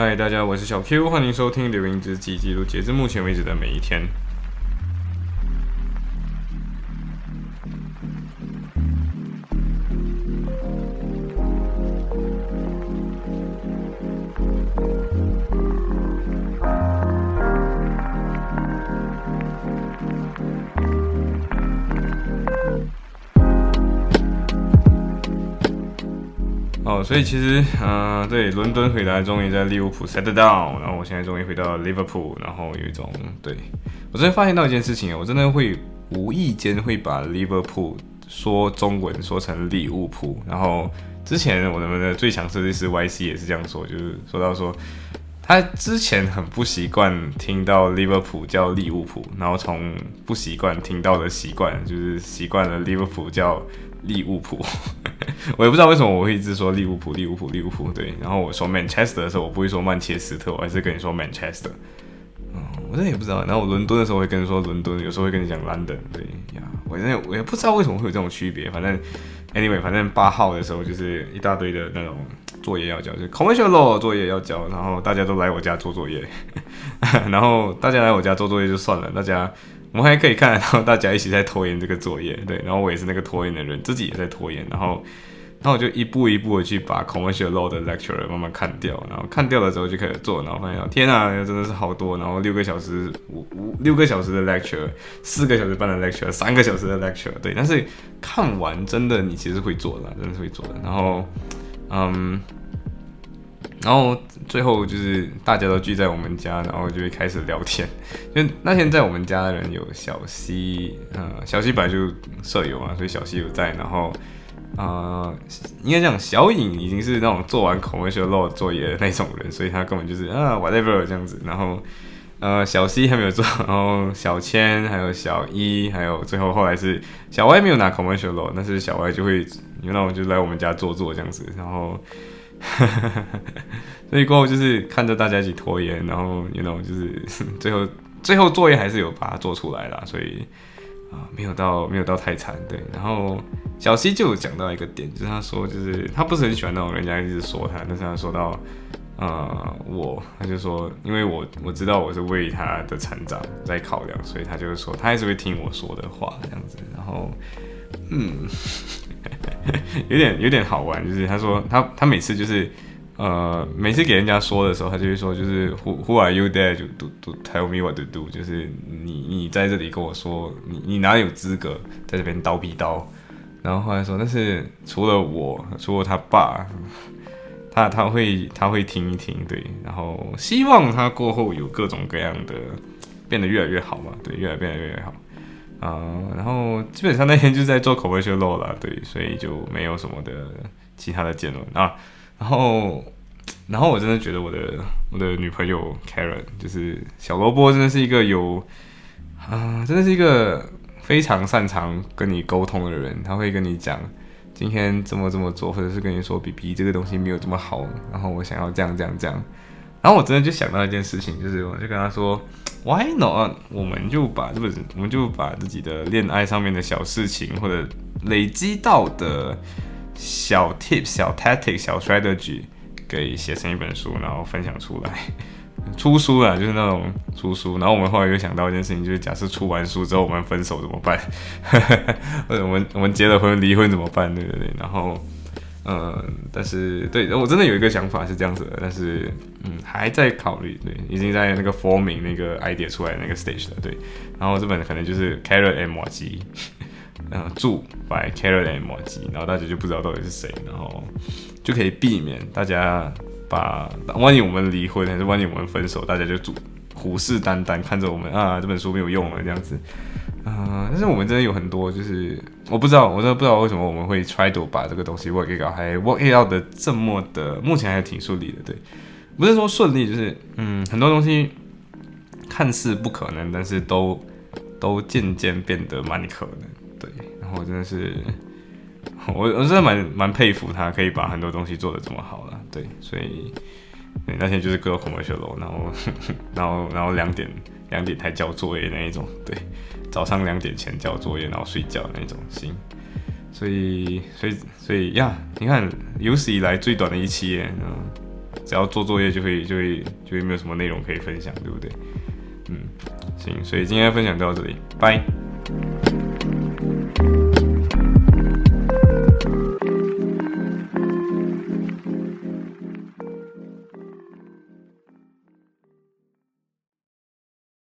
嗨，大家，我是小 Q，欢迎收听《流云之记》，记录截至目前为止的每一天。哦，所以其实，嗯、对，伦敦回来，终于在利物浦 set down，然后我现在终于回到 Liverpool，然后有一种，对我真的发现到一件事情，我真的会无意间会把 Liverpool 说中文说成利物浦，然后之前我们的最强设计师 YC 也是这样说，就是说到说。他之前很不习惯听到利物浦叫利物浦，然后从不习惯听到的习惯，就是习惯了利物浦叫利物浦。我也不知道为什么我会一直说利物浦、利物浦、利物浦。对，然后我说 Manchester 的时候，我不会说曼切斯特，我还是跟你说 Manchester。嗯，我真也不知道。然后我伦敦的时候会跟你说伦敦，有时候会跟你讲 London。对呀，我真我也不知道为什么会有这种区别。反正 anyway，反正八号的时候就是一大堆的那种作业要交，就 commercial law 作业要交，然后大家都来我家做作业，然后大家来我家做作业就算了，大家我们还可以看得到大家一起在拖延这个作业，对，然后我也是那个拖延的人，自己也在拖延，然后。然后我就一步一步的去把 commercial law 的 lecture 慢慢看掉，然后看掉了之后就开始做，然后发现天啊，真的是好多，然后六个小时五五六个小时的 lecture，四个小时半的 lecture，三个小时的 lecture，对，但是看完真的你其实会做的，真的是会做的。然后，嗯，然后最后就是大家都聚在我们家，然后就会开始聊天。因为那天在我们家的人有小西，呃，小西本来就舍友嘛，所以小西有在，然后。呃，应该讲小颖已经是那种做完 commercial law 作业的那种人，所以他根本就是啊 whatever 这样子。然后呃小 C 还没有做，然后小千还有小一，还有最后后来是小 Y 没有拿 commercial law，但是小 Y 就会有那种就来我们家坐坐这样子。然后 所以过后就是看着大家一起拖延，然后 you know 就是 最后最后作业还是有把它做出来了，所以。啊，没有到没有到太惨，对。然后小西就有讲到一个点，就是他说，就是他不是很喜欢那种人家一直说他，但是他说到，呃，我，他就说，因为我我知道我是为他的成长在考量，所以他就是说，他还是会听我说的话这样子。然后，嗯，有点有点好玩，就是他说他他每次就是。呃，每次给人家说的时候，他就会说，就是 Who Who are you there to do to tell me what to do？就是你你在这里跟我说，你你哪有资格在这边叨逼叨？然后后来说，但是除了我，除了他爸，他他会他会听一听，对，然后希望他过后有各种各样的变得越来越好嘛，对，越来变得越来越好啊。然后基本上那天就在做口味修漏了，对，所以就没有什么的其他的结论啊。然后，然后我真的觉得我的我的女朋友 Karen 就是小萝卜，真的是一个有啊，真的是一个非常擅长跟你沟通的人。他会跟你讲今天怎么怎么做，或者是跟你说 B B 这个东西没有这么好，然后我想要这样这样这样。然后我真的就想到一件事情，就是我就跟他说，Why not？我们就把这个，我们就把自己的恋爱上面的小事情，或者累积到的。小 tips、小 tactic、小 strategy，给写成一本书，然后分享出来，出书了，就是那种出书。然后我们后来又想到一件事情，就是假设出完书之后我们分手怎么办？或者我们我们结了婚离婚怎么办？对对对。然后，嗯，但是对我真的有一个想法是这样子的，但是嗯还在考虑，对，已经在那个 forming 那个 idea 出来那个 stage 了，对。然后这本可能就是 carrot and 马吉。然后住 by Carol and 摩吉，然后大家就不知道到底是谁，然后就可以避免大家把万一我们离婚还是万一我们分手，大家就主虎视眈眈看着我们啊，这本书没有用了这样子啊。但是我们真的有很多，就是我不知道，我真的不知道为什么我们会 try to 把这个东西 work it out，还 work it out 的这么的，目前还挺顺利的。对，不是说顺利，就是嗯，很多东西看似不可能，但是都都渐渐变得蛮可能。对，然后真的是，我我真的蛮蛮佩服他，可以把很多东西做的这么好。对，所以对那天就是各个 commercial，然后然后然后两点两点才交作业那一种，对，早上两点前交作业，然后睡觉那一种，行。所以所以所以呀，你看有史以来最短的一期耶，嗯，只要做作业就会就会就会没有什么内容可以分享，对不对？嗯，行，所以今天的分享就到这里，拜。